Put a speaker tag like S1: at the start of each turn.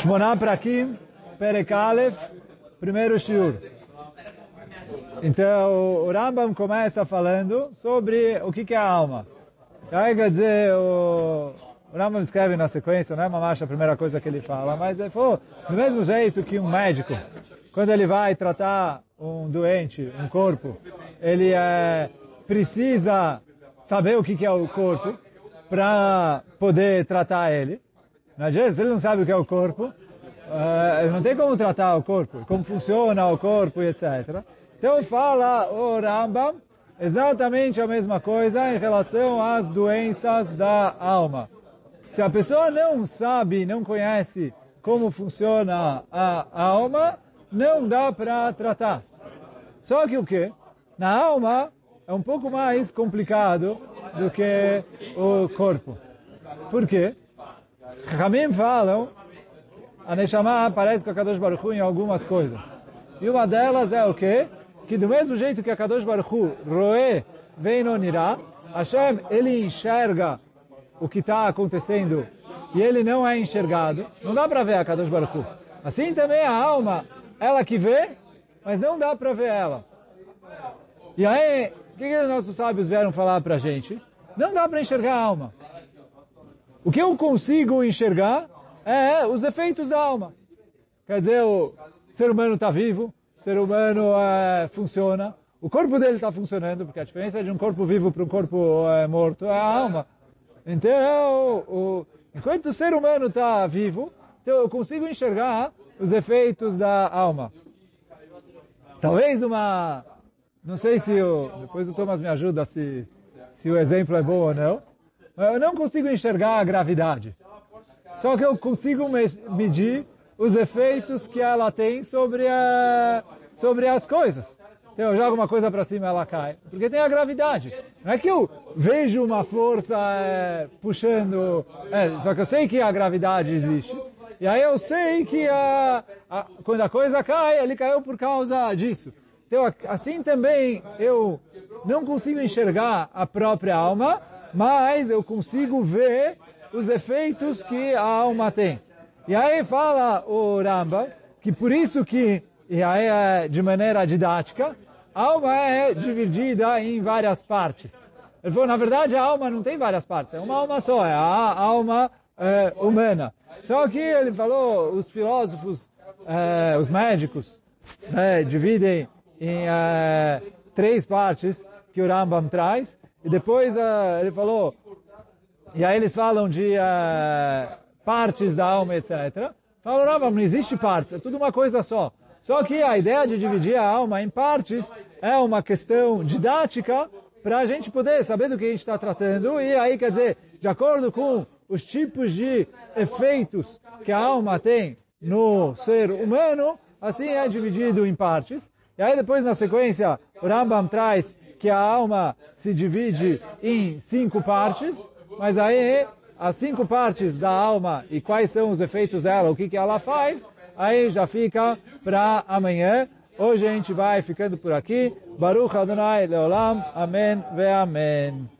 S1: Shmoná Prakim, Perek Aleph, primeiro shiur. Então, o Rambam começa falando sobre o que, é a alma. Aí, quer dizer, o, Rambam escreve na sequência, não é uma marcha a primeira coisa que ele fala, mas ele falou, do mesmo jeito que um médico, quando ele vai tratar um doente, um corpo, ele é, precisa saber o que é o corpo para poder tratar ele. Às vezes ele não sabe o que é o corpo, uh, ele não tem como tratar o corpo, como funciona o corpo e etc. Então fala o Rambam exatamente a mesma coisa em relação às doenças da alma. Se a pessoa não sabe, não conhece como funciona a alma, não dá para tratar. Só que o que? Na alma é um pouco mais complicado do que o corpo. Por quê? Ramim falam, a Neshama aparece com a Kadosh Baruch Hu em algumas coisas. E uma delas é o quê? Que do mesmo jeito que a Kadosh Baruch Hu, Roé, vem no Nirá, Hashem, ele enxerga o que está acontecendo e ele não é enxergado. Não dá para ver a Kadosh Baruch Hu. Assim também a alma, ela que vê, mas não dá para ver ela. E aí, o que, que os nossos sábios vieram falar para a gente? Não dá para enxergar a alma. O que eu consigo enxergar é os efeitos da alma. Quer dizer, o ser humano está vivo, o ser humano é, funciona, o corpo dele está funcionando, porque a diferença de um corpo vivo para um corpo é, morto é a alma. Então, o, enquanto o ser humano está vivo, então eu consigo enxergar os efeitos da alma. Talvez uma... Não sei se o... Depois o Thomas me ajuda se, se o exemplo é bom ou não. Eu não consigo enxergar a gravidade. Só que eu consigo medir os efeitos que ela tem sobre, a, sobre as coisas. Então, eu jogo uma coisa para cima ela cai. Porque tem a gravidade. Não é que eu vejo uma força é, puxando... É, só que eu sei que a gravidade existe. E aí eu sei que a, a, quando a coisa cai, ele caiu por causa disso. Então, assim também eu não consigo enxergar a própria alma, mas eu consigo ver os efeitos que a alma tem. E aí fala o Ramba que por isso que, e aí é de maneira didática, a alma é dividida em várias partes. Ele falou, na verdade a alma não tem várias partes, é uma alma só, é a alma é, humana. Só que ele falou, os filósofos, é, os médicos, é, dividem em é, três partes que o Rambam traz, e depois uh, ele falou, e aí eles falam de uh, partes da alma, etc. Falam, não, não existe partes, é tudo uma coisa só. Só que a ideia de dividir a alma em partes é uma questão didática para a gente poder saber do que a gente está tratando. E aí, quer dizer, de acordo com os tipos de efeitos que a alma tem no ser humano, assim é dividido em partes. E aí depois, na sequência, o Rambam traz que a alma se divide em cinco partes, mas aí as cinco partes da alma e quais são os efeitos dela, o que, que ela faz, aí já fica para amanhã. Hoje a gente vai ficando por aqui. Baruch Adonai Leolam. Amém ve Amém.